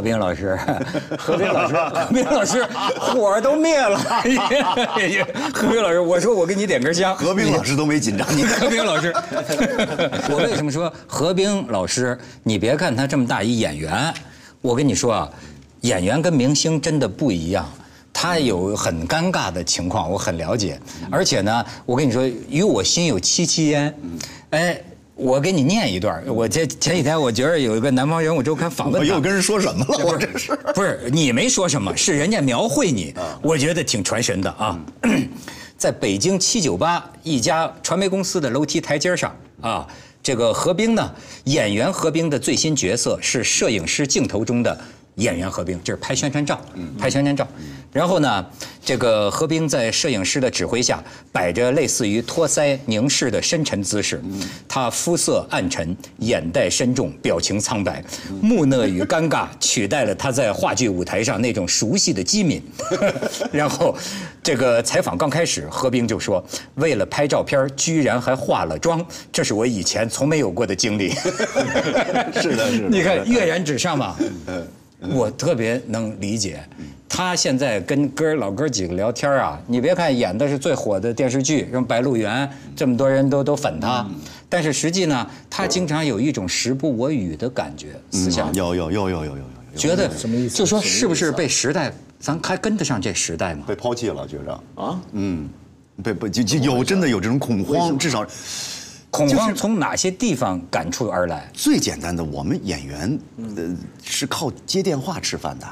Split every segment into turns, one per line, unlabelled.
何冰老师，何冰老师，何冰老师，火都灭了。何冰老师，我说我给你点根香。
何冰老师都没紧张，你
何冰老师，我为什么说何冰老师？你别看他这么大一演员，我跟你说啊，演员跟明星真的不一样。他有很尴尬的情况，我很了解。而且呢，我跟你说，与我心有戚戚焉。哎。我给你念一段，我前前几天我觉得有一个南方人物周刊访问
我又跟人说什么了？我这是
不是你没说什么？是人家描绘你，我觉得挺传神的啊。在北京七九八一家传媒公司的楼梯台阶上啊，这个何冰呢，演员何冰的最新角色是摄影师镜头中的演员何冰，就是拍宣传照，拍宣传照。然后呢，这个何冰在摄影师的指挥下，摆着类似于托腮凝视的深沉姿势。他肤色暗沉，眼袋深重，表情苍白，木讷与尴尬取代了他在话剧舞台上那种熟悉的机敏。然后，这个采访刚开始，何冰就说：“为了拍照片，居然还化了妆，这是我以前从没有过的经历。”
是的，是的。
你看跃然纸上嘛。我特别能理解，他现在跟哥老哥几个聊天啊，你别看演的是最火的电视剧，什么《白鹿原》，这么多人都都粉他，但是实际呢，他经常有一种时不我与的感觉，思想
有有有有有有有，
觉得什么意思？就说是不是被时代，咱还跟得上这时代吗？
被抛弃了，觉着。啊，嗯，被被就就有真的有这种恐慌，至少。
恐慌从哪些地方感触而来？
最简单的，我们演员呃是靠接电话吃饭的，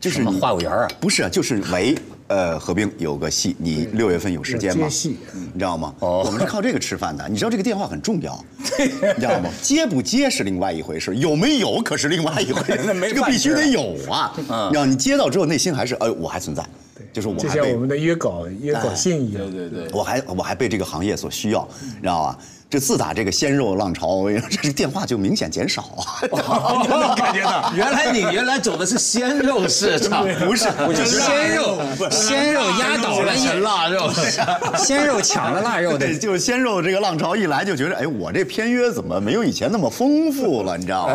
就是话务员啊？
不是，就是喂，呃，何冰有个戏，你六月份有时间吗？接戏，你知道吗？哦，我们是靠这个吃饭的。你知道这个电话很重要，你知道吗？接不接是另外一回事，有没有可是另外一回事。这个必须得有啊！你知道，你接到之后内心还是哎，我还存在。就是我
就像我们的约稿约稿信一样，
对对对，我还我还被这个行业所需要，你知道吧？这自打这个鲜肉浪潮，这电话就明显减少
啊！感觉到，原来你原来走的是鲜肉市场，
不是
不是鲜肉，鲜肉压倒了
腊肉，
鲜肉抢了腊肉
对，就是鲜肉这个浪潮一来，就觉得哎，我这片约怎么没有以前那么丰富了？你知道吗？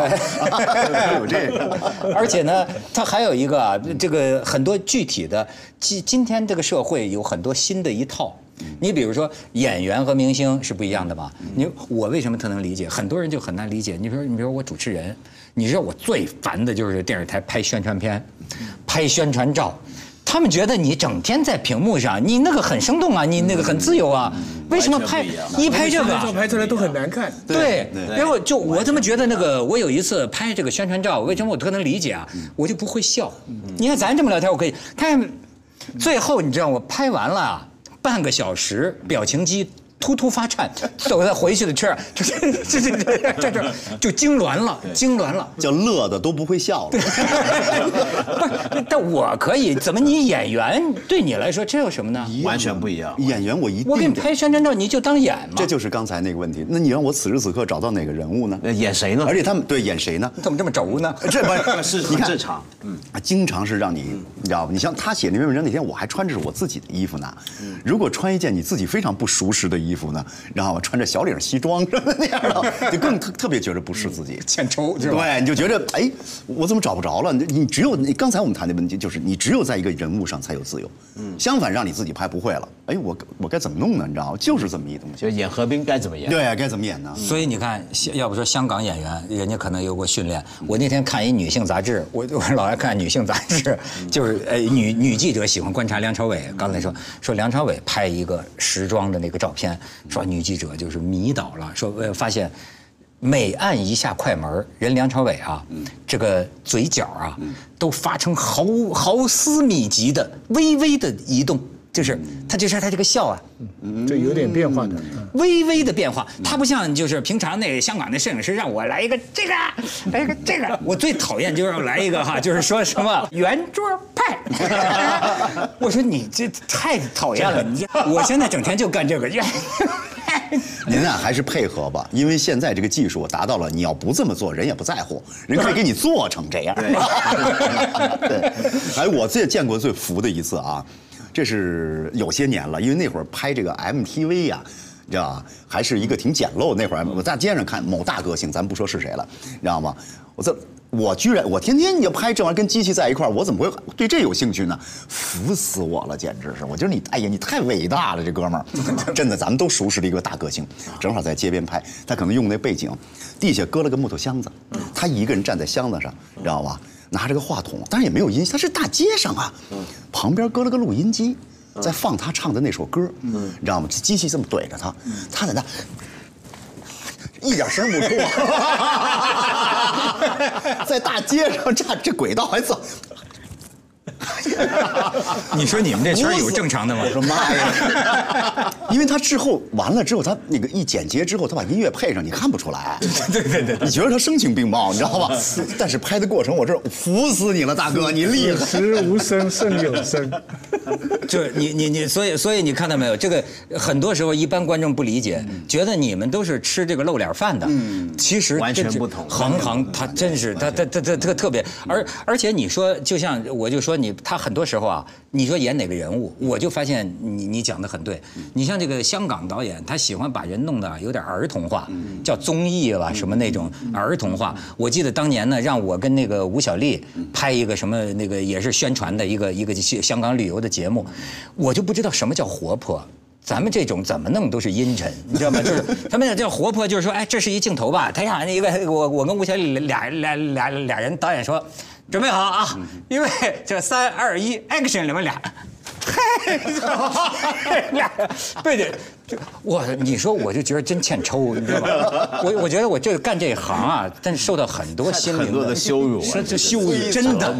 有这个，
而且呢，它还有一个啊，这个很多具体的，今今天这个社会有很多新的一套。你比如说演员和明星是不一样的吧？你我为什么特能理解？很多人就很难理解。你比如你比如我主持人，你知道我最烦的就是电视台拍宣传片，拍宣传照，他们觉得你整天在屏幕上，你那个很生动啊，你那个很自由啊，为什么拍一拍这个
照拍出来都很难看？
对，然后就我怎么觉得那个，我有一次拍这个宣传照，为什么我特能理解啊？我就不会笑。你看咱这么聊天，我可以他，最后你知道我拍完了。半个小时，表情机突突发颤，走在回去的车上，这这这这这这就痉挛了，痉挛了，
叫乐的都不会笑了。不
是，但我可以，怎么你演员对你来说这有什么呢？
完全不一样。
演员我一定
我给你拍宣传照，你就当演嘛。
这就是刚才那个问题。那你让我此时此刻找到哪个人物呢？
演谁呢？
而且他们对演谁呢？
怎么这么轴呢？
这不
是
你看
正常，
嗯，经常是让你，你知道吧？你像他写那篇文章那天，我还穿着是我自己的衣服呢。如果穿一件你自己非常不熟识的衣。衣服呢，然后穿着小领西装什么那样的，就更特特别觉得不是自己。
欠抽是吧？
对，你就觉得哎，我怎么找不着了？你你只有你刚才我们谈的问题就是，你只有在一个人物上才有自由。嗯，相反让你自己拍不会了，哎，我我该怎么弄呢？你知道吗？就是这么一东西。
就演何冰该怎么演？
对，该怎么演呢？
所以你看，要不说香港演员，人家可能有过训练。我那天看一女性杂志，我我老爱看女性杂志，就是呃女女记者喜欢观察梁朝伟。刚才说说梁朝伟拍一个时装的那个照片，说女记者就是迷倒了，说呃发现每按一下快门，人梁朝伟啊，这个嘴角啊都发成毫毫丝米级的微微的移动。就是他，就是他这个笑啊，
这有点变化的。
微微的变化，他不像就是平常那香港那摄影师让我来一个这个，来一个这个，我最讨厌就是来一个哈，就是说什么圆桌派。我说你这太讨厌了，你 我现在整天就干这个圆。
您啊，还是配合吧，因为现在这个技术达到了，你要不这么做，人也不在乎，人可以给你做成这样。对，哎，我最见过最服的一次啊。这是有些年了，因为那会儿拍这个 MTV 呀，你知道吧？还是一个挺简陋。那会儿我在街上看某大歌星，咱不说是谁了，你知道吗？我这我居然我天天你就拍这玩意儿跟机器在一块儿，我怎么会对这有兴趣呢？服死我了，简直是！我觉得你哎呀，你太伟大了，这哥们儿，真的，咱们都熟识的一个大歌星，正好在街边拍，他可能用那背景，地下搁了个木头箱子，他一个人站在箱子上，你知道吧？拿着个话筒，但是也没有音，他是大街上啊，旁边搁了个录音机，在放他唱的那首歌，你知道吗？这机器这么怼着他，他在那一点声不出，在大街上站，这轨道还走。
你说你们这圈有正常的吗？
我说妈呀！因为他之后完了之后，他那个一剪接之后，他把音乐配上，你看不出来。
对对对，
你觉得他声情并茂，你知道吧？但是拍的过程，我这服死你了，大哥，你厉害。
时无声胜有声。
就是你你你，所以所以你看到没有？这个很多时候一般观众不理解，觉得你们都是吃这个露脸饭的。嗯，其实
完全不同。
行行，他真是他他他他他特别。而而且你说，就像我就说你。他很多时候啊，你说演哪个人物，我就发现你你讲的很对。你像这个香港导演，他喜欢把人弄得有点儿童化，叫综艺吧，什么那种儿童化。我记得当年呢，让我跟那个吴小莉拍一个什么那个也是宣传的一个一个香港旅游的节目，我就不知道什么叫活泼。咱们这种怎么弄都是阴沉，你知道吗？就是他们叫活泼，就是说，哎，这是一镜头吧？他想一位我我跟吴小莉俩俩俩俩人，导演说。准备好啊！因为这三二一，action，你们俩，俩我你说我就觉得真欠抽，你知道吧？我我觉得我这干这一行啊，但是受到很多心灵
的羞辱，
这羞辱真的，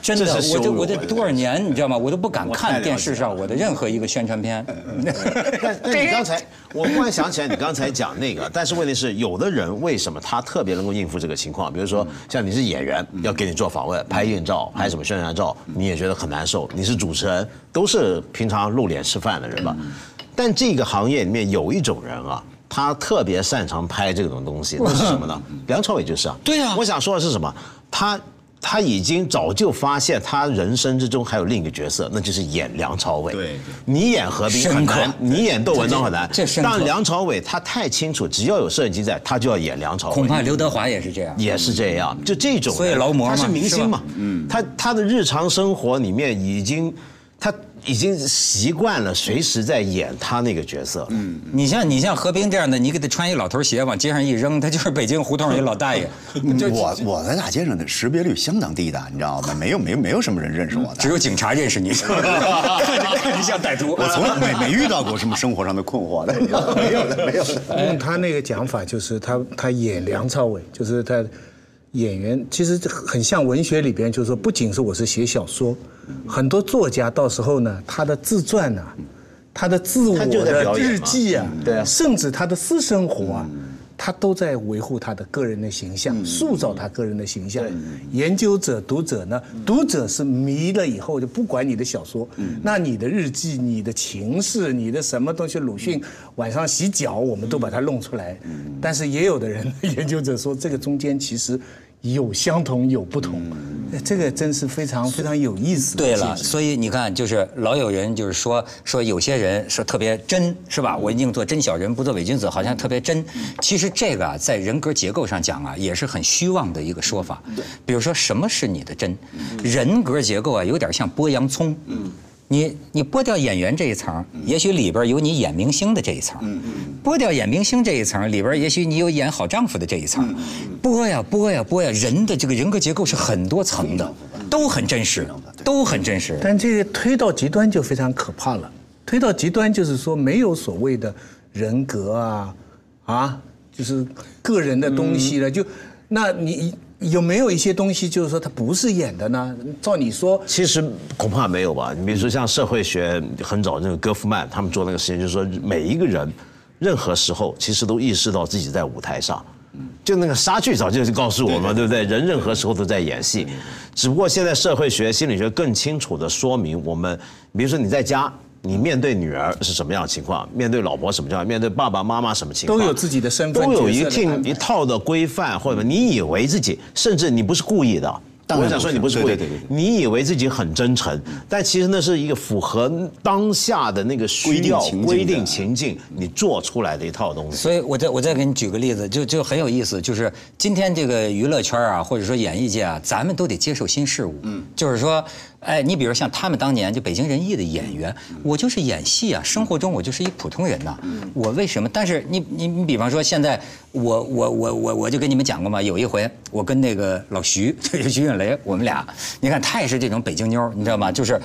真的，我这我这多少年你知道吗？我都不敢看电视上我的任何一个宣传片。
但但你刚才，我忽然想起来你刚才讲那个，但是问题是，有的人为什么他特别能够应付这个情况？比如说像你是演员，要给你做访问、拍硬照、拍什么宣传照，你也觉得很难受。你是主持人，都是平常露脸吃饭的人吧？但这个行业里面有一种人啊，他特别擅长拍这种东西，那是什么呢？梁朝伟就是啊。
对啊。
我想说的是什么？他他已经早就发现，他人生之中还有另一个角色，那就是演梁朝伟。
对。
你演何冰很难，你演窦文涛很难。
这
但梁朝伟他太清楚，只要有摄影机在，他就要演梁朝伟。
恐怕刘德华也是这样。
也是这样，就这种。
所以劳模
他是明星嘛。嗯。他他的日常生活里面已经他。已经习惯了，随时在演他那个角色。嗯，
你像你像何冰这样的，你给他穿一老头鞋往街上一扔，他就是北京胡同一老大爷。
我我在大街上的识别率相当低的，你知道吗？没有没有没有什么人认识我的，
只有警察认识你。看着看着像歹徒。
我从来没没遇到过什么生活上的困惑的，没有的没有的。
用他那个讲法，就是他他演梁朝伟，就是他。演员其实很像文学里边，就是说，不仅是我是写小说，很多作家到时候呢，他的自传呐，他的自我的日记啊，
对啊，
甚至他的私生活啊。他都在维护他的个人的形象，塑造他个人的形象。研究者、读者呢？读者是迷了以后就不管你的小说，那你的日记、你的情事、你的什么东西，鲁迅晚上洗脚，我们都把它弄出来。但是也有的人，研究者说，这个中间其实有相同有不同，这个真是非常非常有意思。
对了，所以你看，就是老有人就是说说有些人说特别真，是吧？我宁做真小人，不做伪君子，好像特别真。其实这个在人格结构上讲啊，也是很虚妄的一个说法。比如说，什么是你的真？人格结构啊，有点像剥洋葱。你你剥掉演员这一层，也许里边有你演明星的这一层；剥掉演明星这一层，里边也许你有演好丈夫的这一层。剥呀剥呀剥呀，人的这个人格结构是很多层的，都很真实，都很真实。
但这个推到极端就非常可怕了。推到极端就是说，没有所谓的人格啊，啊，就是个人的东西了。就那你。有没有一些东西，就是说他不是演的呢？照你说，
其实恐怕没有吧。你比如说像社会学很早那个戈夫曼他们做那个实验，就是说每一个人，任何时候其实都意识到自己在舞台上。就那个莎剧早就告诉我们，对不对？人任何时候都在演戏，只不过现在社会学、心理学更清楚的说明，我们比如说你在家。你面对女儿是什么样的情况？面对老婆什么情况？面对爸爸妈妈什么情况？
都有自己的身份，
都有一定一套的规范，或者你以为自己，甚至你不是故意的。我想说你不是故意，你以为自己很真诚，但其实那是一个符合当下的那个需要规定情境，你做出来的一套东西。
所以我再我再给你举个例子，就就很有意思，就是今天这个娱乐圈啊，或者说演艺界啊，咱们都得接受新事物。嗯，就是说。哎，你比如像他们当年就北京人艺的演员，我就是演戏啊，生活中我就是一普通人呐。我为什么？但是你你你，比方说现在我我我我我就跟你们讲过嘛，有一回我跟那个老徐，徐运雷，我们俩，你看他也是这种北京妞，你知道吗？就是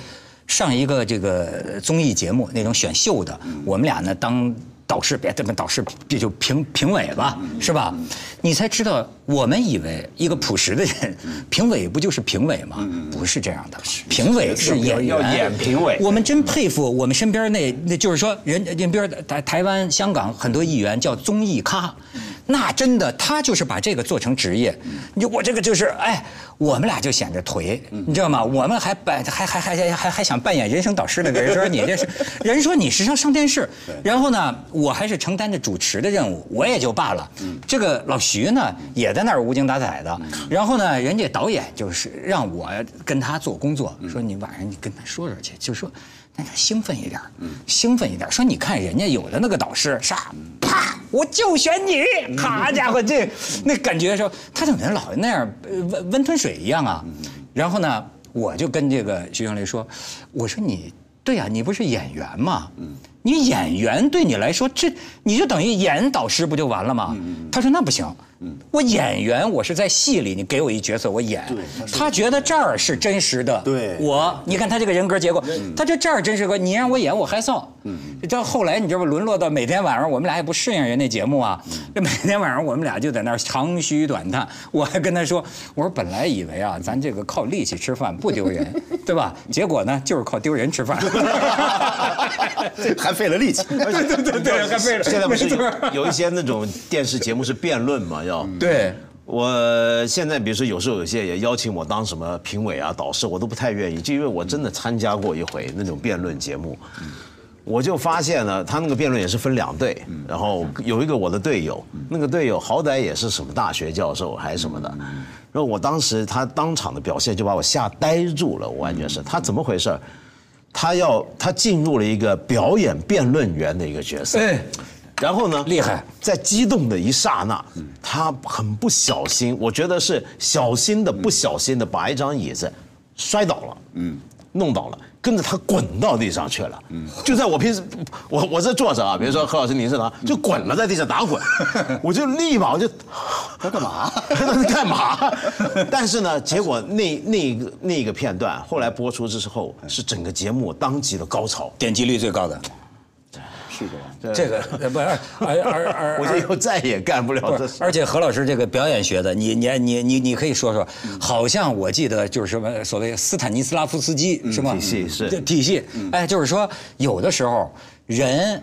上一个这个综艺节目那种选秀的，我们俩呢当。导师别这么导师，别就评评委吧，是吧？你才知道，我们以为一个朴实的人，评委不就是评委吗？不是这样的，评委是演员，
要演评委。
我们真佩服我们身边那那就是说人，人比如台台湾、香港很多议员叫综艺咖。那真的，他就是把这个做成职业。你我这个就是，哎，我们俩就显着颓，你知道吗？我们还扮还还还还还还想扮演人生导师的人说你这是，人说你是要上电视，然后呢，我还是承担着主持的任务，我也就罢了。这个老徐呢，也在那儿无精打采的。然后呢，人家导演就是让我跟他做工作，说你晚上你跟他说说去，就说。那就兴奋一点，兴奋一点。说你看人家有的那个导师，啥，啪，我就选你，好家伙，这那感觉说他怎么老那样温温吞水一样啊？然后呢，我就跟这个徐静蕾说，我说你对呀，你不是演员吗？你演员对你来说，这你就等于演导师不就完了吗？他说那不行。我演员，我是在戏里，你给我一角色，我演。他觉得这儿是真实的。
对，
我你看他这个人格结构，他就这儿真实个，你让我演我害臊。嗯，这后来你知道不？沦落到每天晚上我们俩也不适应人那节目啊。这每天晚上我们俩就在那儿长吁短叹。我还跟他说，我说本来以为啊，咱这个靠力气吃饭不丢人，对吧？结果呢，就是靠丢人吃饭，
还费了力气。
对对对对，还费了。
现在不是有一些那种电视节目是辩论嘛？
对，
我现在比如说有时候有些也邀请我当什么评委啊、导师，我都不太愿意，就因为我真的参加过一回那种辩论节目，我就发现了他那个辩论也是分两队，然后有一个我的队友，那个队友好歹也是什么大学教授还是什么的，然后我当时他当场的表现就把我吓呆住了，我完全是。他怎么回事？他要他进入了一个表演辩论员的一个角色。然后呢？
厉害，
在激动的一刹那，他很不小心，我觉得是小心的、不小心的把一张椅子摔倒了，嗯，弄倒了，跟着他滚到地上去了。嗯，就在我平时，我我这坐着啊，比如说何老师您是哪，就滚了在地上打滚，我就立马我就
他干嘛？
他 在干嘛？但是呢，结果那那个那个片段后来播出之后，是整个节目当即的高潮，
点击率最高的。这个 不是，而而而，
我就以后再也干不了这事。
而且何老师这个表演学的，你你你你你可以说说，好像我记得就是什么所谓斯坦尼斯拉夫斯基是吗？
体系是
体系，哎，就是说有的时候人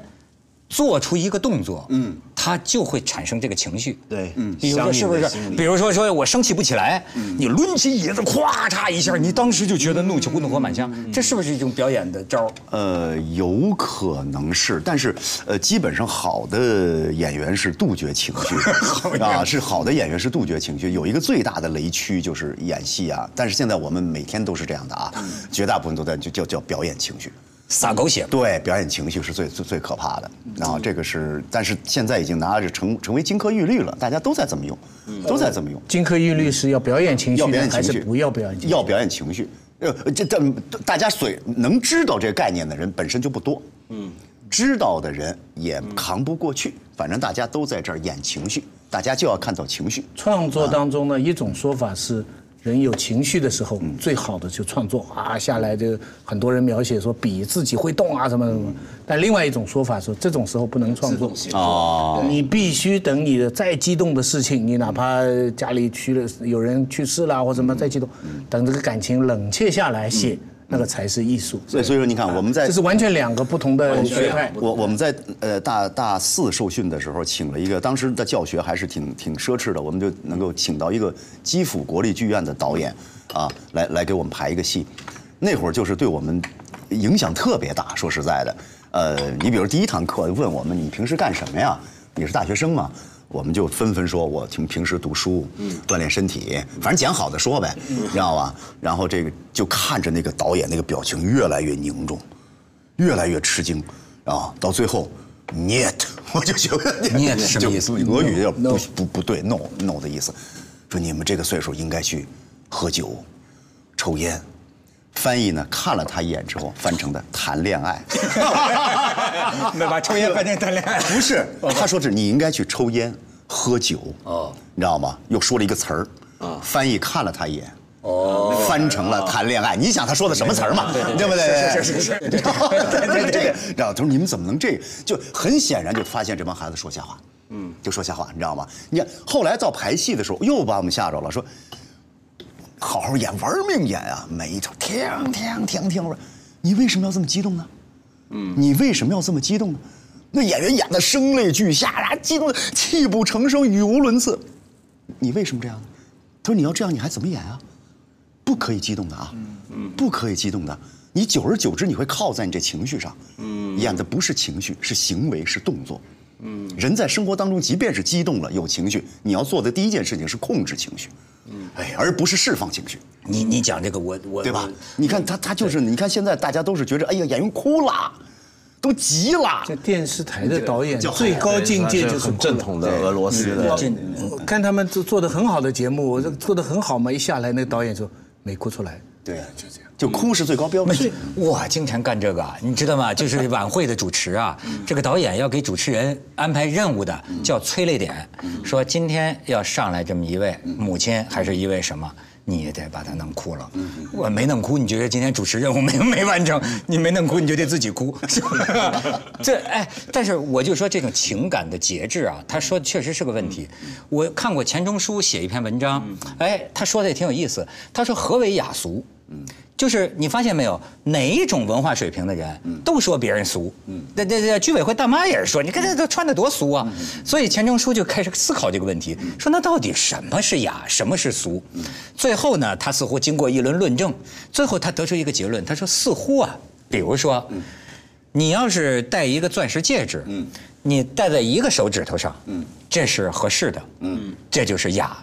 做出一个动作，嗯。他就会产生这个情绪。
对
嗯，比如说是不是比如说说我生气不起来，嗯你抡起椅子，咵嚓一下，你当时就觉得怒气怒火满腔，这是不是一种表演的招儿？
呃，有可能是，但是呃，基本上好的演员是杜绝情绪 啊，是好的演员是杜绝情绪。有一个最大的雷区就是演戏啊，但是现在我们每天都是这样的啊，绝大部分都在就叫叫表演情绪。
撒狗血。
对，表演情绪是最最最可怕的。然后这个是，但是现在已经拿着成成为金科玉律了，大家都在这么用，都在这么用。
金科玉律是要表演情绪
要表，演情绪，
还是不要表演情绪？
要表演情绪。呃，这这大家所能知道这个概念的人本身就不多，嗯，知道的人也扛不过去。反正大家都在这儿演情绪，大家就要看到情绪。
创作当中呢，一种说法是，人有情绪的时候，最好的就创作啊，下来就很多人描写说笔自己会动啊什么什么。但另外一种说法说，这种时候不能创作。
哦，
你必须等你的再激动的事情，你哪怕家里去了有人去世了或什么再激动，等这个感情冷却下来写，那个才是艺术。
所以所以说你看我们在
这是完全两个不同的学派。
我我们在呃大大四受训的时候，请了一个当时的教学还是挺挺奢侈的，我们就能够请到一个基辅国立剧院的导演啊，来来给我们排一个戏。那会儿就是对我们影响特别大，说实在的，呃，你比如第一堂课问我们你平时干什么呀？你是大学生吗？我们就纷纷说，我平平时读书，锻炼身体，反正讲好的说呗，你知道吧？然后这个就看着那个导演那个表情越来越凝重，越来越吃惊，啊，到最后，niet，我就觉得
niet 什么意思？
俄语要不不不对，no no 的意思，说你们这个岁数应该去喝酒、抽烟。翻译呢看了他一眼之后，翻成的谈恋爱。
没把抽烟翻成谈恋爱。
不是，他说是你应该去抽烟、喝酒，哦，你知道吗？又说了一个词儿，啊，翻译看了他一眼，哦，翻成了谈恋爱。你想他说的什么词儿嘛？对不对？
是是是是，
对对 对。然后他说你们怎么能这样？就很显然就发现这帮孩子说瞎话，嗯，就说瞎话，你知道吗？你看后来到排戏的时候，又把我们吓着了，说好好演，玩命演啊，每一场停停停停。我说你为什么要这么激动呢？嗯，你为什么要这么激动呢？那演员演的声泪俱下啊，激动的泣不成声，语无伦次。你为什么这样呢？他说你要这样，你还怎么演啊？不可以激动的啊，不可以激动的。你久而久之，你会靠在你这情绪上。演的不是情绪，是行为，是动作。嗯，人在生活当中，即便是激动了，有情绪，你要做的第一件事情是控制情绪。嗯，哎，而不是释放情绪。
你你讲这个，我我
对吧？你看他他就是，你看现在大家都是觉着，哎呀，演员哭了，都急了。
这电视台的导演最高境界就是
很正统的俄罗斯的。
看他们做做的很好的节目，这做的很好嘛，一下来那个导演说没哭出来。
对，就这样，就哭是最高标准。
我经常干这个，你知道吗？就是 晚会的主持啊，这个导演要给主持人安排任务的，叫催泪点，说今天要上来这么一位母亲，还是一位什么？你也得把他弄哭了。我没弄哭，你觉得今天主持任务没没完成？你没弄哭，你就得自己哭？这哎，但是我就说这种情感的节制啊，他说确实是个问题。我看过钱钟书写一篇文章，哎，他说的也挺有意思。他说何为雅俗？就是你发现没有，哪一种文化水平的人都说别人俗。那那那居委会大妈也是说，你看这都穿的多俗啊。所以钱钟书就开始思考这个问题，说那到底什么是雅，什么是俗？最后呢，他似乎经过一轮论证，最后他得出一个结论，他说似乎啊，比如说，你要是戴一个钻石戒指，嗯。你戴在一个手指头上，这是合适的，嗯。这就是雅。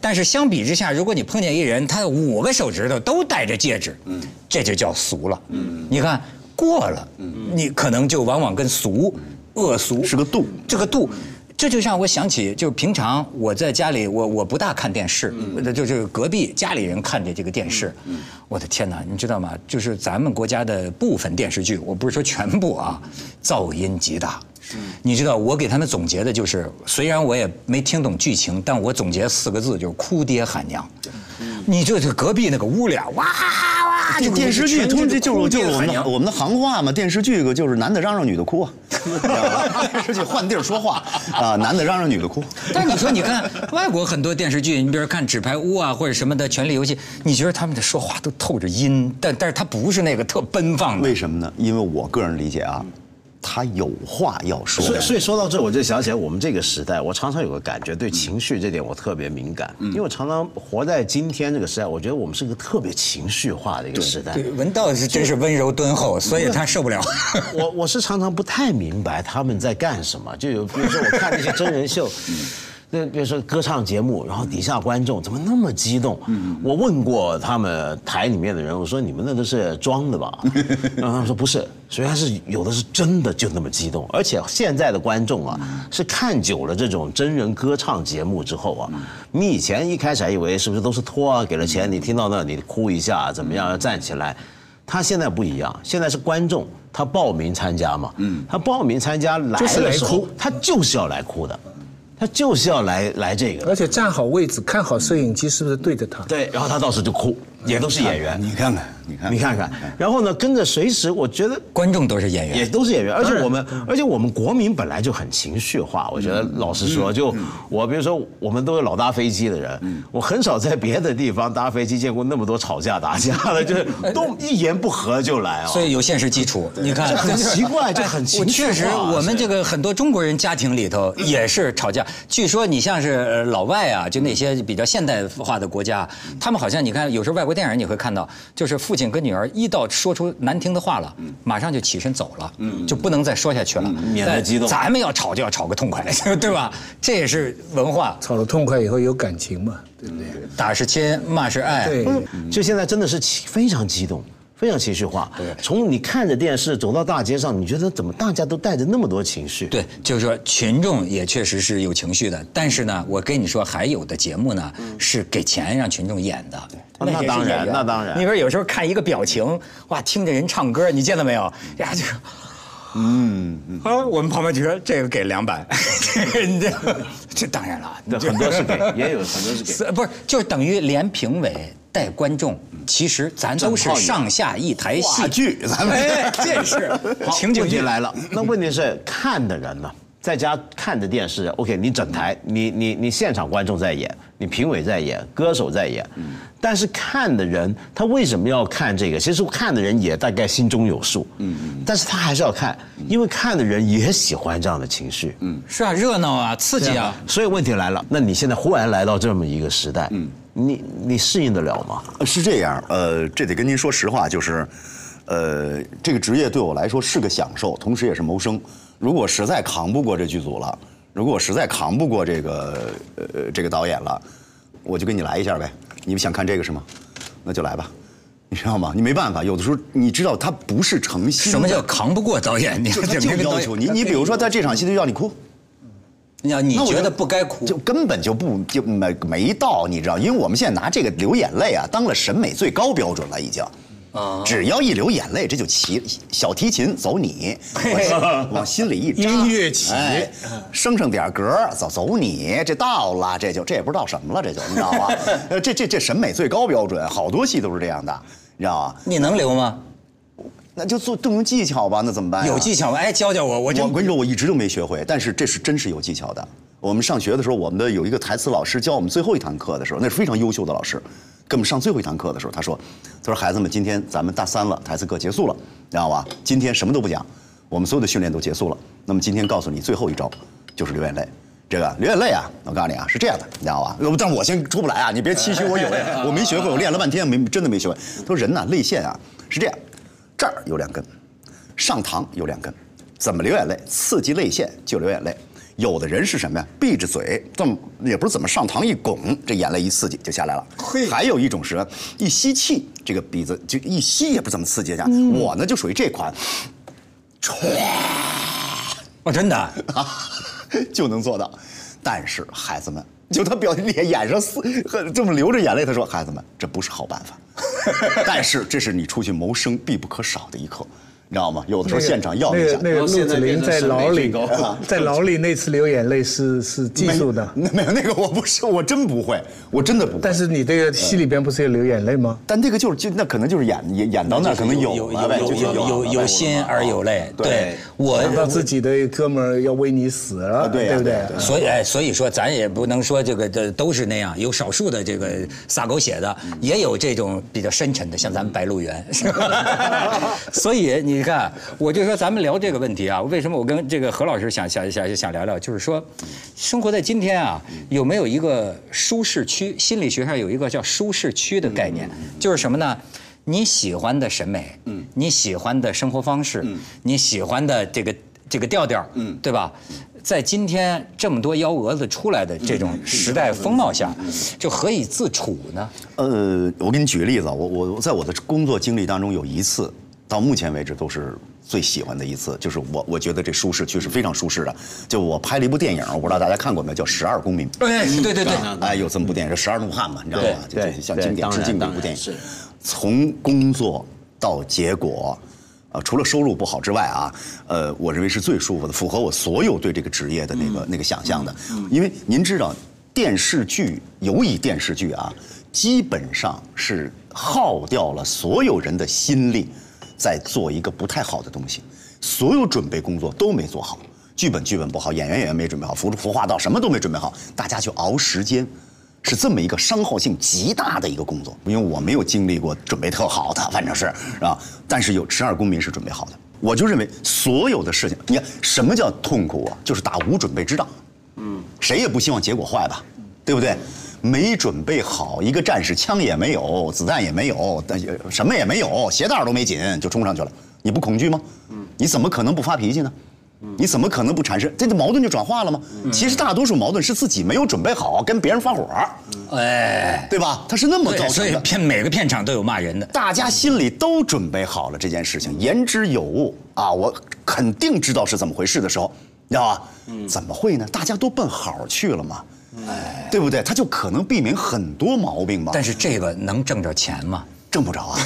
但是相比之下，如果你碰见一人，他五个手指头都戴着戒指，嗯。这就叫俗了。嗯。你看过了，你可能就往往跟俗、恶俗
是个度，
这个度。这就让我想起，就平常我在家里，我我不大看电视，就就隔壁家里人看着这个电视，我的天哪，你知道吗？就是咱们国家的部分电视剧，我不是说全部啊，噪音极大。你知道我给他们总结的就是，虽然我也没听懂剧情，但我总结四个字就是“哭爹喊娘”。你这这隔壁那个屋里啊，哇哇，
这电视剧通
就
就是就是我们的我们的行话嘛，电视剧个就是男的嚷嚷女的哭啊，电视剧换地儿说话啊，男的嚷嚷女的哭。
但你说你看 外国很多电视剧，你比如看《纸牌屋》啊或者什么的《权力游戏》，你觉得他们的说话都透着阴，但但是他不是那个特奔放的。
为什么呢？因为我个人理解啊。他有话要说。
所以，所以说到这，我就想起来我们这个时代，我常常有个感觉，对情绪这点我特别敏感，因为我常常活在今天这个时代，我觉得我们是个特别情绪化的一个时代。
对，文道是真是温柔敦厚，所以他受不了。
我我是常常不太明白他们在干什么，就有比如说我看那些真人秀。那比如说歌唱节目，然后底下观众怎么那么激动？我问过他们台里面的人，我说你们那都是装的吧？然后他们说不是，所以他是有的是真的就那么激动。而且现在的观众啊，是看久了这种真人歌唱节目之后啊，你以前一开始还以为是不是都是托啊，给了钱你听到那你哭一下怎么样要站起来，他现在不一样，现在是观众他报名参加嘛，他报名参加来的时候他就是要来哭的。他就是要来来这个，
而且站好位置，看好摄影机是不是对着他？
对，然后他到时候就哭。也都是演员，
你看看，你看，
你看看，然后呢，跟着随时，我觉得
观众都是演员，
也都是演员，而且我们，而且我们国民本来就很情绪化。我觉得老实说，就我比如说，我们都是老搭飞机的人，我很少在别的地方搭飞机见过那么多吵架打架的，就是 都一言不合就来啊。
所以有现实基础，你看。
很奇怪，就很 情绪
化。确实，我们这个很多中国人家庭里头也是吵架。据说你像是老外啊，就那些比较现代化的国家，他们好像你看，有时候外国电影你会看到。就是父亲跟女儿一到说出难听的话了，马上就起身走了，就不能再说下去了，
免得激动。
咱们要吵就要吵个痛快，对吧？这也是文化。
吵了痛快以后有感情嘛，对不对？
打是亲，骂是爱。
对，
就现在真的是非常激动。非常情绪化。对，从你看着电视走到大街上，你觉得怎么大家都带着那么多情绪？
对，就是说群众也确实是有情绪的。但是呢，我跟你说，还有的节目呢是给钱让群众演的。
那当然，那当然。
你说有时候看一个表情，哇，听着人唱歌，你见到没有？呀，就，嗯，啊，我们旁边就说这个给两百，这 这当然了，
很多是给，也有很多是给，
不是，就是等于连评委。带观众，其实咱都是上下一台戏
剧，咱们
这是 情景剧
来了。那问题是看的人呢，在家看的电视，OK，你整台，你你你现场观众在演，你评委在演，歌手在演，但是看的人他为什么要看这个？其实看的人也大概心中有数，嗯嗯，但是他还是要看，因为看的人也喜欢这样的情绪，嗯，
是啊，热闹啊，刺激啊。
所以问题来了，那你现在忽然来到这么一个时代，嗯。你你适应得了吗？
是这样，呃，这得跟您说实话，就是，呃，这个职业对我来说是个享受，同时也是谋生。如果实在扛不过这剧组了，如果实在扛不过这个呃这个导演了，我就跟你来一下呗。你们想看这个是吗？那就来吧，你知道吗？你没办法，有的时候你知道他不是诚心。
什么叫扛不过导演？你
就要求你，你比如说在这场戏就要你哭。
你要你觉得不该哭，
就根本就不就没没到，你知道？因为我们现在拿这个流眼泪啊，当了审美最高标准了，已经。啊！只要一流眼泪，这就起小提琴走你，往心里一扎，
音乐起，
升上点格走走你，这到了，这就这也不知道什么了，这就你知道吗？这这这审美最高标准，好多戏都是这样的，你知道吗？
你能流吗？
那就做动用技巧吧，那怎么办？
有技巧吗？哎，教教我，我就
我跟你说，我一直都没学会，但是这是真是有技巧的。我们上学的时候，我们的有一个台词老师教我们最后一堂课的时候，那是非常优秀的老师，给我们上最后一堂课的时候，他说：“他说孩子们，今天咱们大三了，台词课结束了，知道吧？今天什么都不讲，我们所有的训练都结束了。那么今天告诉你最后一招，就是流眼泪。这个流眼泪啊，我告诉你啊，是这样的，你知道吧？但我先出不来啊，你别期许我有，我没学会，我练了半天没真的没学会。他说人呐，泪腺啊是这样，这儿有两根。”上膛有两根，怎么流眼泪？刺激泪腺就流眼泪。有的人是什么呀？闭着嘴，这么也不是怎么上膛一拱，这眼泪一刺激就下来了。还有一种是，一吸气，这个鼻子就一吸也不怎么刺激下。我呢就属于这款，唰，
我真的
啊 就能做到。但是孩子们，就他表情脸眼上撕，这么流着眼泪，他说：“孩子们，这不是好办法。” 但是这是你出去谋生必不可少的一课。你知道吗？有的时候现场要一下。
那个陆子霖在牢里，在牢里那次流眼泪是是技术的。
那没有那个，我不是，我真不会，我真的不会。
但是你这个戏里边不是有流眼泪吗？
但那个就是就那可能就是演演演到那可能有有
有有有有心而有泪。对，
我想到自己的哥们儿要为你死了，对不对？
所以哎，所以说咱也不能说这个这都是那样，有少数的这个撒狗血的，也有这种比较深沉的，像咱们白鹿原。所以你。你看，我就说咱们聊这个问题啊，为什么我跟这个何老师想想想想聊聊，就是说，生活在今天啊，有没有一个舒适区？心理学上有一个叫舒适区的概念，就是什么呢？你喜欢的审美，嗯，你喜欢的生活方式，嗯，你喜欢的这个这个调调，嗯，对吧？在今天这么多幺蛾子出来的这种时代风貌下，就何以自处呢？
呃，我给你举个例子，我我在我的工作经历当中有一次，到目前为止都是最喜欢的一次，就是我我觉得这舒适区是非常舒适的。就我拍了一部电影，我不知道大家看过没有，叫《十二公民》。
哎，对对对，
哎，有这么部电影，《十二怒汉》嘛，你知道吗？
对，
向经典致敬的一部电影。是，从工作到结果。啊，除了收入不好之外啊，呃，我认为是最舒服的，符合我所有对这个职业的那个那个想象的。因为您知道，电视剧尤以电视剧啊，基本上是耗掉了所有人的心力，在做一个不太好的东西，所有准备工作都没做好，剧本剧本不好，演员演员没准备好，服服化道什么都没准备好，大家就熬时间。是这么一个伤耗性极大的一个工作，因为我没有经历过准备特好的，反正是啊？但是有十二公民是准备好的，我就认为所有的事情，你看什么叫痛苦啊？就是打无准备之仗，嗯，谁也不希望结果坏吧，对不对？没准备好，一个战士枪也没有，子弹也没有，但什么也没有，鞋带都没紧就冲上去了，你不恐惧吗？嗯，你怎么可能不发脾气呢？你怎么可能不产生？这个矛盾就转化了吗？其实大多数矛盾是自己没有准备好，跟别人发火，哎，对吧？他是那么造成的。
所以片每个片场都有骂人的。
大家心里都准备好了这件事情，言之有物啊！我肯定知道是怎么回事的时候，你知道吧？怎么会呢？大家都奔好去了嘛，哎，对不对？他就可能避免很多毛病嘛。
但是这个能挣着钱吗？
挣不着啊，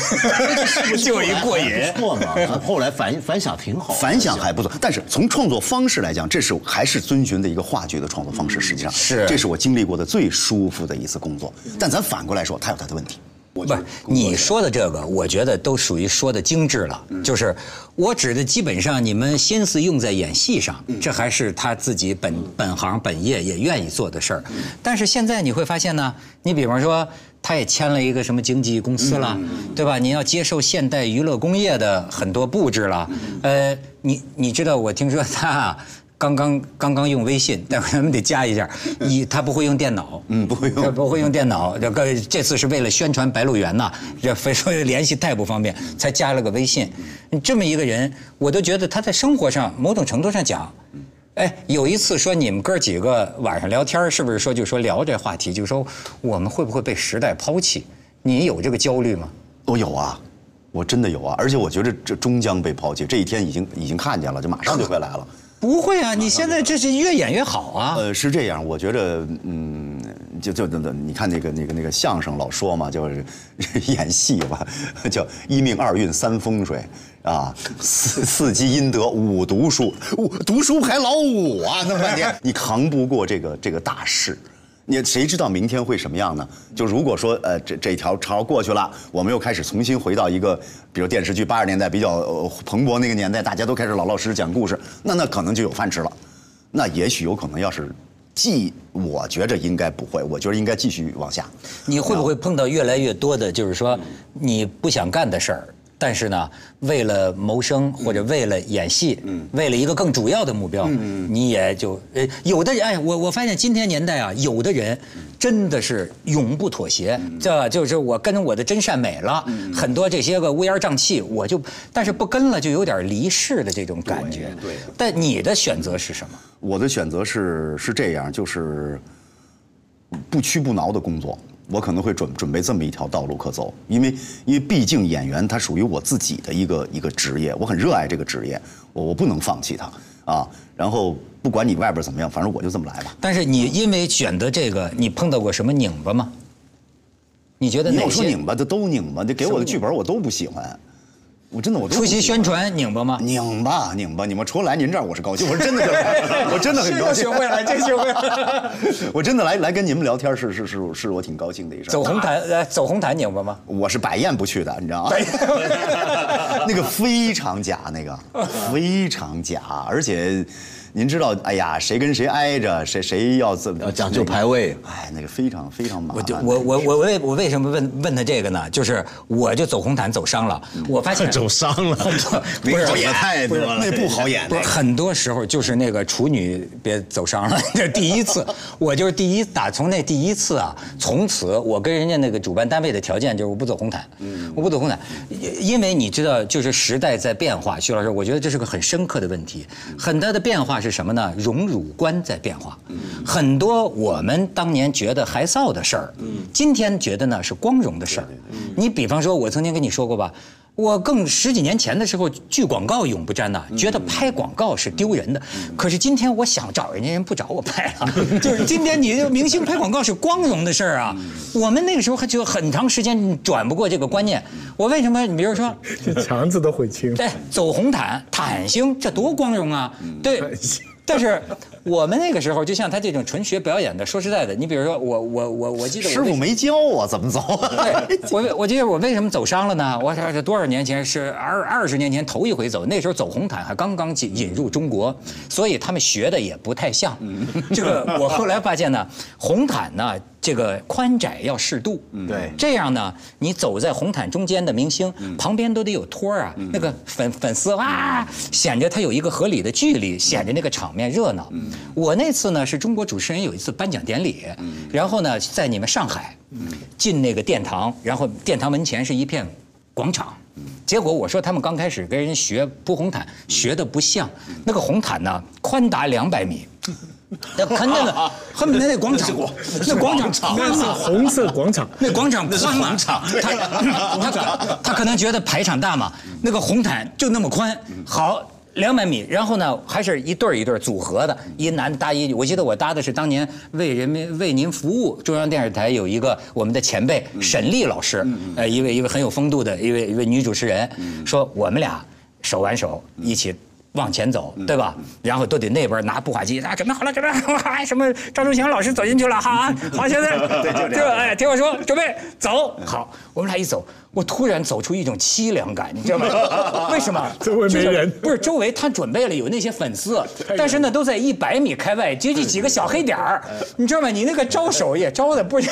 就一过瘾，
不错嘛。后来反反响挺好，
反响还不错。但是从创作方式来讲，这是还是遵循的一个话剧的创作方式。实际上
是，
这是我经历过的最舒服的一次工作。但咱反过来说，它有它的问题。
不是你说的这个，我觉得都属于说的精致了。就是我指的，基本上你们心思用在演戏上，这还是他自己本本行本业也愿意做的事儿。但是现在你会发现呢，你比方说。他也签了一个什么经纪公司了，对吧？你要接受现代娱乐工业的很多布置了。呃，你你知道，我听说他刚刚刚刚用微信，待会儿咱们得加一下。一他不会用电脑，
嗯，不会用，
不会用电脑。这个这次是为了宣传《白鹿原》呐，这非说联系太不方便，才加了个微信。这么一个人，我都觉得他在生活上某种程度上讲。哎，有一次说你们哥几个晚上聊天，是不是说就说聊这话题，就说我们会不会被时代抛弃？你有这个焦虑吗？
我有啊，我真的有啊，而且我觉得这终将被抛弃，这一天已经已经看见了，就马上就会来了。
不会啊，你现在这是越演越好啊。
呃，是这样，我觉得，嗯，就就等等，你看那个那个那个相声老说嘛，就是 演戏吧，叫一命二运三风水。啊，四四积阴德，五读书，五读书排老五啊！那么半天，你扛不过这个这个大事，你谁知道明天会什么样呢？就如果说呃这这条潮过去了，我们又开始重新回到一个，比如电视剧八十年代比较蓬勃那个年代，大家都开始老老实实讲故事，那那可能就有饭吃了。那也许有可能，要是继，我觉着应该不会，我觉得应该继续往下。
你会不会碰到越来越多的，就是说你不想干的事儿？但是呢，为了谋生或者为了演戏，嗯为了一个更主要的目标，嗯你也就呃，有的人哎，我我发现今天年代啊，有的人真的是永不妥协，这就是我跟我的真善美了，很多这些个乌烟瘴气，我就但是不跟了，就有点离世的这种感觉。
对。
但你的选择是什么？
我的选择是是这样，就是不屈不挠的工作。我可能会准准备这么一条道路可走，因为因为毕竟演员他属于我自己的一个一个职业，我很热爱这个职业，我我不能放弃它啊。然后不管你外边怎么样，反正我就这么来吧。
但是你因为选择这个，你碰到过什么拧巴吗？你觉得哪些？
你说拧巴的都拧巴，你给我的剧本我都不喜欢。我真的，我
出席宣传拧巴吗？
拧巴，拧巴，你们除了来您这儿，我是高兴。我是真的，我真的很高
兴。学会了，这学会了。
我真的来来跟你们聊天，是是是是我挺高兴的一事。
走红毯，呃，走红毯拧巴吗？
我是百宴不去的，你知道吗？那个非常假，那个非常假，而且您知道，哎呀，谁跟谁挨着，谁谁要怎么
要讲究排位，
哎，那个非常非常麻
我就
烦。
我我我为我为什么问问他这个呢？就是我就走红毯走伤了，我发现
走伤了，
不是
演太多了，
那不好演。
不是很多时候就是那个处女别走伤了，这第一次，我就是第一打从那第一次啊，从此我跟人家那个主办单位的条件就是我不走红毯，我不走红毯，因因为你知道就是时代在变化，徐老师，我觉得这是个很深刻的问题，很大的变化是什么呢？荣辱观在变化，很多我们当年觉得害臊的事儿，今天觉得呢是光荣的事儿。你比方说，我曾经跟你说过吧。我更十几年前的时候，拒广告永不沾呐，觉得拍广告是丢人的。可是今天我想找人家人不找我拍了，就是今天你明星拍广告是光荣的事儿啊。我们那个时候还就很长时间转不过这个观念。我为什么？你比如说，
这肠子都悔青。
对，走红毯、毯星，这多光荣啊！对。但是我们那个时候，就像他这种纯学表演的，说实在的，你比如说我我我我记得我
师傅没教我怎么走。
对，我我记得我为什么走伤了呢？我这多少年前是二二十年前头一回走，那时候走红毯还刚刚引引入中国，所以他们学的也不太像。这个我后来发现呢，红毯呢这个宽窄要适度，
对，
这样呢你走在红毯中间的明星旁边都得有托儿啊，那个粉粉丝哇，显着他有一个合理的距离，显着那个场面热闹。我那次呢是中国主持人有一次颁奖典礼，然后呢在你们上海。进那个殿堂，然后殿堂门前是一片广场，结果我说他们刚开始跟人学铺红毯，学的不像，那个红毯呢宽达两百米，那看 那个恨不得那广场，那广场
那是红色广场，
那广场宽嘛，他他 他可能觉得排场大嘛，那个红毯就那么宽，好。两百米，然后呢，还是一对儿一对儿组合的，一男搭一女。我记得我搭的是当年为人民为您服务中央电视台有一个我们的前辈沈丽老师，呃，一位一位很有风度的一位一位女主持人，说我们俩手挽手一起。往前走，对吧？然后都得那边拿步话机啊，准备好了，准备 好，什么？赵忠祥老师走进去了，好啊，好，现在就 哎，听我说，准备走。好，我们俩一走，我突然走出一种凄凉感，你知道吗？为什么？
周围没人，
不是周围他准备了有那些粉丝，但是呢都在一百米开外，就这几个小黑点儿，你知道吗？你那个招手也招的不是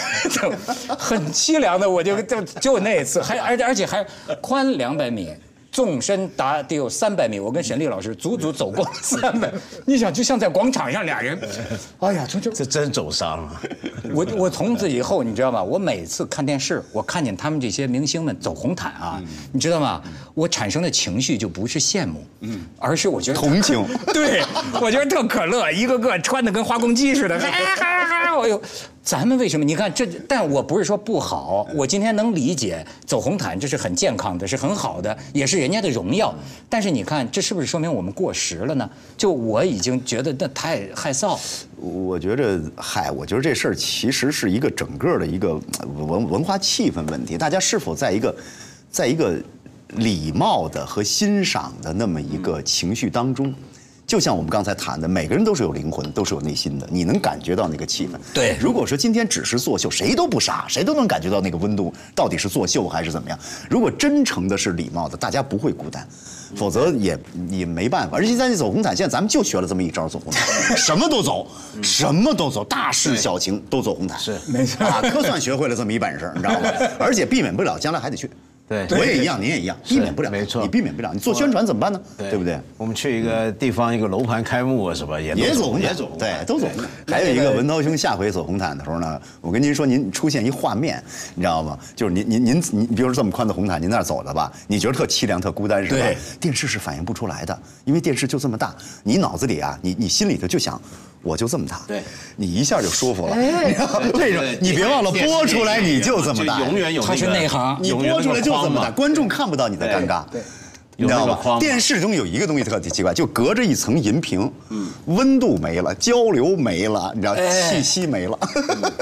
很凄凉的，我就就就那一次，还而且而且还宽两百米。纵深达得有三百米，我跟沈丽老师足足走过 三百。你想，就像在广场上俩人，哎呀，这这
这真走伤了。
我我从此以后，你知道吗？我每次看电视，我看见他们这些明星们走红毯啊，你知道吗？我产生的情绪就不是羡慕，嗯，而是我觉得
同情。
对，我觉得特可乐，一个个穿的跟花公鸡似的，哈哈哈！哎呦，咱们为什么？你看这，但我不是说不好，我今天能理解走红毯，这是很健康的，是很好的，也是人家的荣耀。但是你看，这是不是说明我们过时了呢？就我已经觉得那太害臊。
我觉着，嗨，我觉得这事儿其实是一个整个的一个文文化气氛问题，大家是否在一个，在一个礼貌的和欣赏的那么一个情绪当中。就像我们刚才谈的，每个人都是有灵魂，都是有内心的，你能感觉到那个气氛。
对，
如果说今天只是作秀，谁都不傻，谁都能感觉到那个温度到底是作秀还是怎么样。如果真诚的是礼貌的，大家不会孤单，否则也也没办法。而且在走红毯，现在咱们就学了这么一招走红毯，什么都走，什么都走，大事小情都走红毯。
是
没错，
啊，可算学会了这么一本事，你知道吗？而且避免不了将来还得去。
对，
我也一样，您也一样，避免不了，
没错，
你避免不了，你做宣传怎么办呢？对不对？
我们去一个地方，一个楼盘开幕啊，是吧？
也走，也走，对，都走。还有一个文涛兄下回走红毯的时候呢，我跟您说，您出现一画面，你知道吗？就是您您您您，比如说这么宽的红毯，您那儿走着吧，你觉得特凄凉、特孤单，是吧？
对。
电视是反映不出来的，因为电视就这么大，你脑子里啊，你你心里头就想。我就这么大，
对，
你一下就舒服了。为什么？你别忘了播出来你就这么大，
永远有
他是内行，
你播出来就这么打，观众看不到你的尴尬。
对。
你知道吗？电视中有一个东西特别奇怪，就隔着一层银屏，温度没了，交流没了，你知道，气息没了。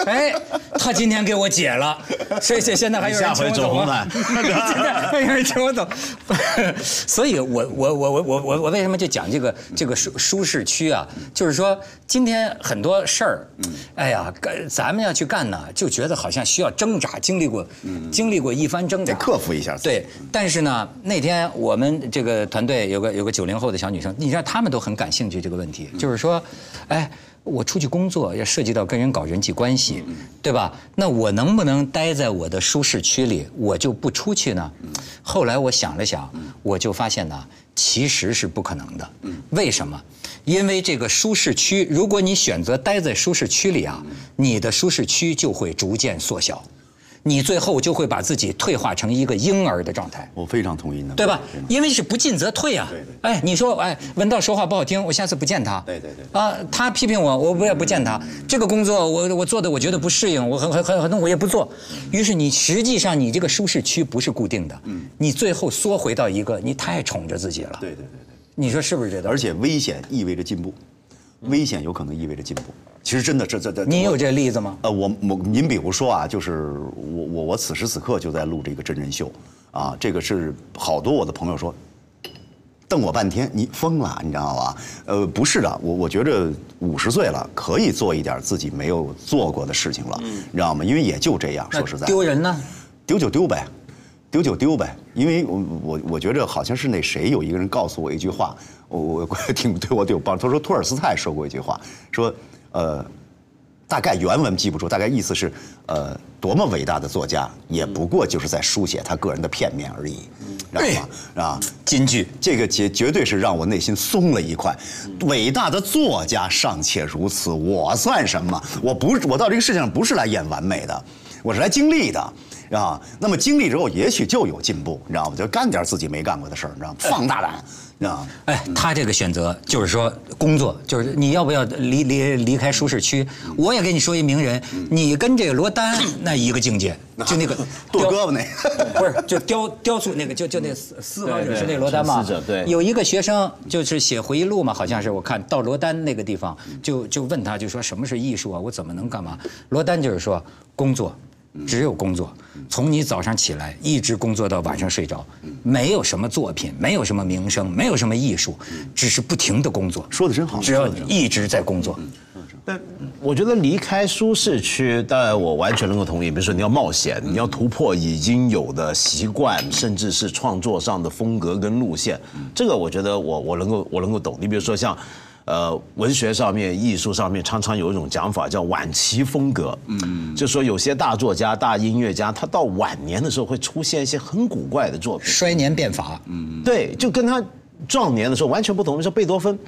哎，他今天给我解了，所以现在还有人请我走吗？现在还有人请我走，所以我我我我我我我为什么就讲这个这个舒舒适区啊？就是说今天很多事儿，哎呀，咱们要去干呢，就觉得好像需要挣扎，经历过，经历过一番挣扎，
得克服一下。
对，但是呢，那天我。们这个团队有个有个九零后的小女生，你知道他们都很感兴趣这个问题，就是说，哎，我出去工作要涉及到跟人搞人际关系，对吧？那我能不能待在我的舒适区里，我就不出去呢？后来我想了想，我就发现呢，其实是不可能的。为什么？因为这个舒适区，如果你选择待在舒适区里啊，你的舒适区就会逐渐缩小。你最后就会把自己退化成一个婴儿的状态，
我非常同意呢，
对吧？因为是不进则退啊。
对对。
哎，你说，哎，文道说话不好听，我下次不见他。
对对对。
啊，他批评我，我我也不见他。这个工作我我做的我觉得不适应，我很很很很多我也不做。于是你实际上你这个舒适区不是固定的，嗯，你最后缩回到一个你太宠着自己了。
对对对对。
你说是不是这道
而且危险意味着进步，危险有可能意味着进步。其实真的，这这这，
您有这例子吗？
呃，我我您比如说啊，就是我我我此时此刻就在录这个真人秀，啊，这个是好多我的朋友说，瞪我半天，你疯了，你知道吧？呃，不是的，我我觉着五十岁了，可以做一点自己没有做过的事情了，你知道吗？因为也就这样，说实在，
丢人呢，
丢就丢呗，丢就丢呗，因为我我我觉着好像是那谁有一个人告诉我一句话，我我 挺对我挺有帮助。他说托尔斯泰说过一句话，说。呃，大概原文记不住，大概意思是，呃，多么伟大的作家，也不过就是在书写他个人的片面而已，知道吗？啊，
金句，
这个绝绝对是让我内心松了一块。伟大的作家尚且如此，我算什么？我不，我到这个世界上不是来演完美的，我是来经历的，啊，那么经历之后，也许就有进步，你知道吗？就干点自己没干过的事儿，你知道吗？放大胆。
啊，哎，他这个选择就是说工作，就是你要不要离离离开舒适区？我也给你说一名人，你跟这个罗丹 那一个境界，就那个
剁胳膊那，
不是就雕雕塑那个，就就那四四王者是那罗丹嘛？
对，
有一个学生就是写回忆录嘛，好像是我看到罗丹那个地方，就就问他就说什么是艺术啊？我怎么能干嘛？罗丹就是说工作。只有工作，从你早上起来一直工作到晚上睡着，没有什么作品，没有什么名声，没有什么艺术，只是不停的工作。
说的真好，
只要一直在工作。
但我觉得离开舒适区，当然我完全能够同意。比如说你要冒险，你要突破已经有的习惯，甚至是创作上的风格跟路线，这个我觉得我我能够我能够懂。你比如说像。呃，文学上面、艺术上面，常常有一种讲法叫晚期风格。嗯，就说有些大作家、大音乐家，他到晚年的时候会出现一些很古怪的作品，
衰年变法。嗯，
对，就跟他。壮年的时候完全不同，我们说贝多芬，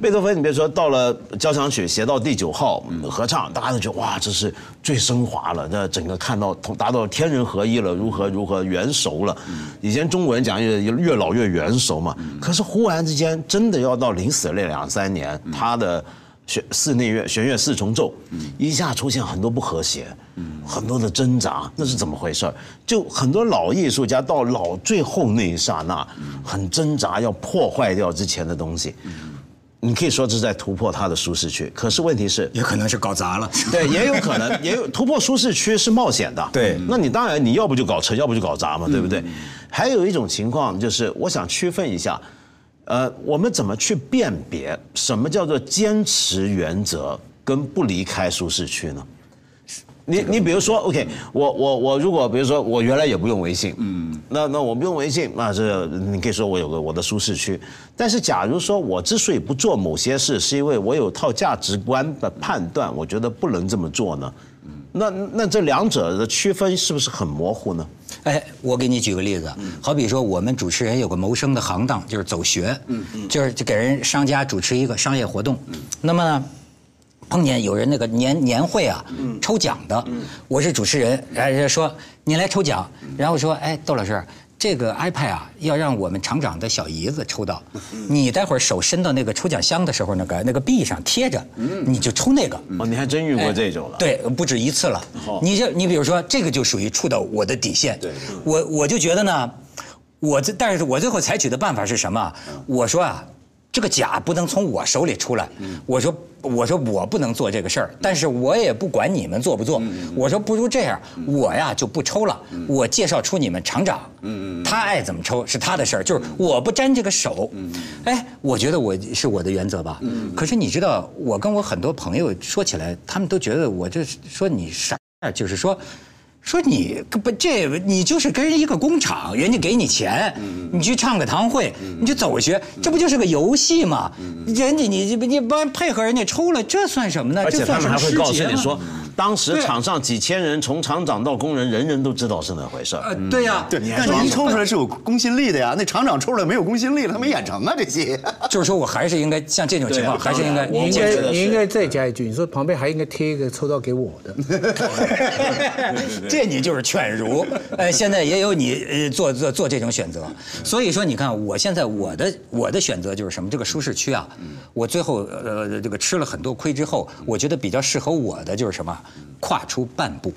贝多芬，你别说到了交响曲写到第九号合唱，大家都觉得哇，这是最升华了，那整个看到达到天人合一了，如何如何圆熟了。以前中国人讲越越老越圆熟嘛，可是忽然之间真的要到临死那两三年，他的。弦四内乐弦乐四重奏，一下出现很多不和谐，很多的挣扎，那是怎么回事？就很多老艺术家到老最后那一刹那，很挣扎，要破坏掉之前的东西。你可以说这是在突破他的舒适区，可是问题是，
也可能是搞砸了。
对，也有可能，也有突破舒适区是冒险的。
对，
那你当然你要不就搞成，要不就搞砸嘛，对不对？还有一种情况就是，我想区分一下。呃，我们怎么去辨别什么叫做坚持原则跟不离开舒适区呢？你你比如说，OK，我我我如果比如说我原来也不用微信，嗯，那那我不用微信，那这你可以说我有个我的舒适区。但是假如说我之所以不做某些事，是因为我有套价值观的判断，我觉得不能这么做呢？那那这两者的区分是不是很模糊呢？
哎，我给你举个例子，好比说我们主持人有个谋生的行当，就是走学，就是就给人商家主持一个商业活动，那么呢，碰见有人那个年年会啊，抽奖的，我是主持人，人家说你来抽奖，然后说哎，窦老师。这个 iPad 啊，要让我们厂长的小姨子抽到。你待会儿手伸到那个抽奖箱的时候，那个那个壁上贴着，你就抽那个。
哦，你还真遇过这种了？
对，不止一次了。你就你比如说，这个就属于触到我的底线。对，我我就觉得呢，我这但是我最后采取的办法是什么？我说啊。这个甲不能从我手里出来，我说我说我不能做这个事儿，但是我也不管你们做不做，我说不如这样，我呀就不抽了，我介绍出你们厂长，他爱怎么抽是他的事儿，就是我不沾这个手，哎，我觉得我是我的原则吧，可是你知道，我跟我很多朋友说起来，他们都觉得我这说你傻，就是说。说你不这你就是跟人一个工厂，人家给你钱，你去唱个堂会，你就走去，这不就是个游戏吗？人家你你不配合人家抽了，这算什么呢？
而且他们还会告诉你说，当时场上几千人，从厂长到工人，人人都知道是那回事儿。
呃，对呀，
对，但您抽出来是有公信力的呀，那厂长抽出来没有公信力了，他没演成啊这戏。
就是说我还是应该像这种情况，
对
还是应该
你应该你应该再加一句，你说旁边还应该贴一个抽到给我的。
这你就是犬儒，呃，现在也有你呃做做做这种选择，所以说你看我现在我的我的选择就是什么？这个舒适区啊，我最后呃这个吃了很多亏之后，我觉得比较适合我的就是什么？跨出半步。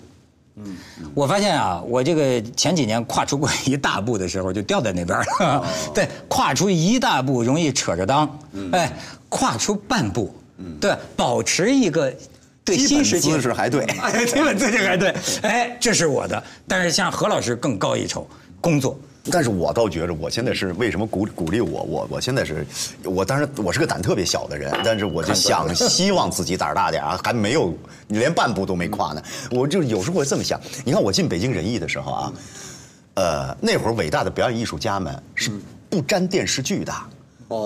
嗯我发现啊，我这个前几年跨出过一大步的时候，就掉在那边了。对，跨出一大步容易扯着裆，哎，跨出半步，对，保持一个对
基本
新世界
姿势还对
哎，基本姿势还对，哎，这是我的。但是像何老师更高一筹，工作。
但是我倒觉着，我现在是为什么鼓鼓励我？我我现在是，我当然我是个胆特别小的人，但是我就想希望自己胆儿大点啊，还没有，你连半步都没跨呢。我就有时候会这么想，你看我进北京人艺的时候啊，呃，那会儿伟大的表演艺术家们是不沾电视剧的。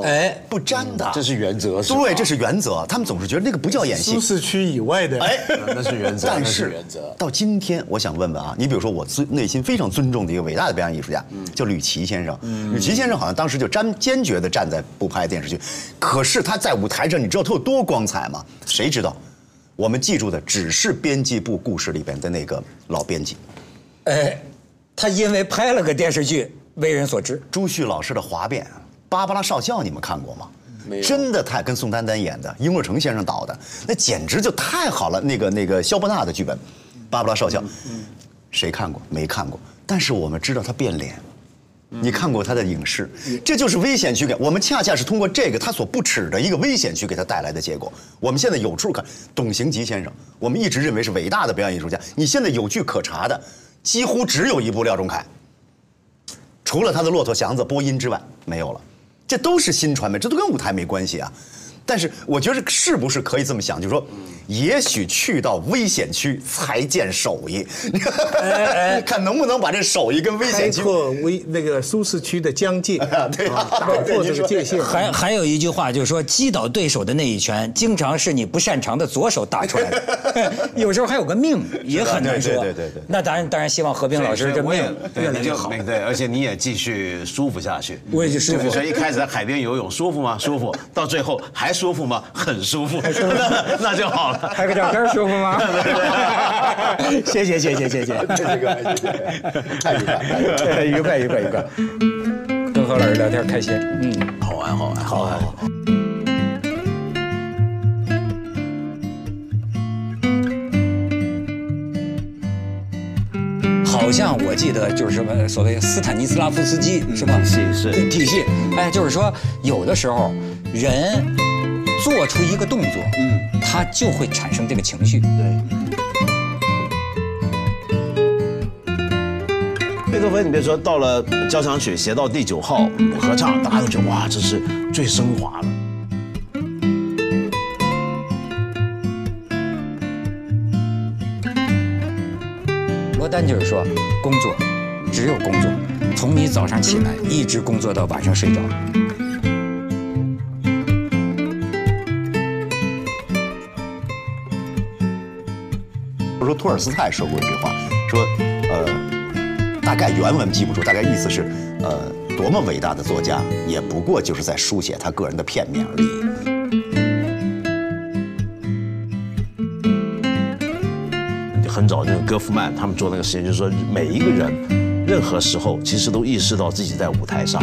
哎，
不沾的，
这是原则
对，这是原则。他们总是觉得那个不叫演戏
舒，适区以外的，
哎，
那是原则
但是
原则
到今天，我想问问啊，你比如说我尊内心非常尊重的一个伟大的表演艺术家，叫吕琦先生。吕琦先生好像当时就坚坚决的站在不拍电视剧，可是他在舞台上，你知道他有多光彩吗？谁知道？我们记住的只是编辑部故事里边的那个老编辑
哎，他因为拍了个电视剧为人所知。
朱旭老师的《哗变》，《芭芭拉少校》，你们看过吗？真的太跟宋丹丹演的，殷若成先生导的，那简直就太好了。那个那个肖伯纳的剧本，《芭芭拉少校》，谁看过？没看过。但是我们知道他变脸，你看过他的影视，这就是危险区给我们恰恰是通过这个他所不耻的一个危险区给他带来的结果。我们现在有处看，董行吉先生，我们一直认为是伟大的表演艺术家，你现在有据可查的，几乎只有一部廖仲恺。除了他的《骆驼祥子》播音之外，没有了。这都是新传媒，这都跟舞台没关系啊。但是我觉得是不是可以这么想，就是说，也许去到危险区才见手艺，看能不能把这手艺跟危险区。
拓危那个舒适区的疆界，
对啊
打破这个界限。
还还有一句话就是说，击倒对手的那一拳，经常是你不擅长的左手打出来的，有时候还有个命也很难说。
对对对对对
那当然当然希望何冰老师这
我也
命
对你就
越来越好。
对，而且你也继续舒服下去。
我也就舒服
对所以一开始在海边游泳舒服吗？舒服。到最后还舒服吗？很舒服。那 那就好了。
拍个照片舒服吗？谢谢谢谢谢谢，
这个太愉快了。
愉快愉快愉快，跟何老师聊天开心，嗯。
好玩好玩好玩。
好像我记得就是什么所谓斯坦尼斯拉夫斯基是吧？
体系是
体系，哎，就是说有的时候人做出一个动作，嗯，他就会产生这个情绪。
对贝多芬，你别说，到了交响曲写到第九号合唱，大家都觉得哇，这是最升华了。
罗丹就是说，工作只有工作，从你早上起来一直工作到晚上睡着。
托尔斯泰说过一句话，说呃，大概原文记不住，大概意思是呃，多么伟大的作家，也不过就是在书写他个人的片面而已。
很早那个戈夫曼他们做那个实验，就是说每一个人，任何时候其实都意识到自己在舞台上。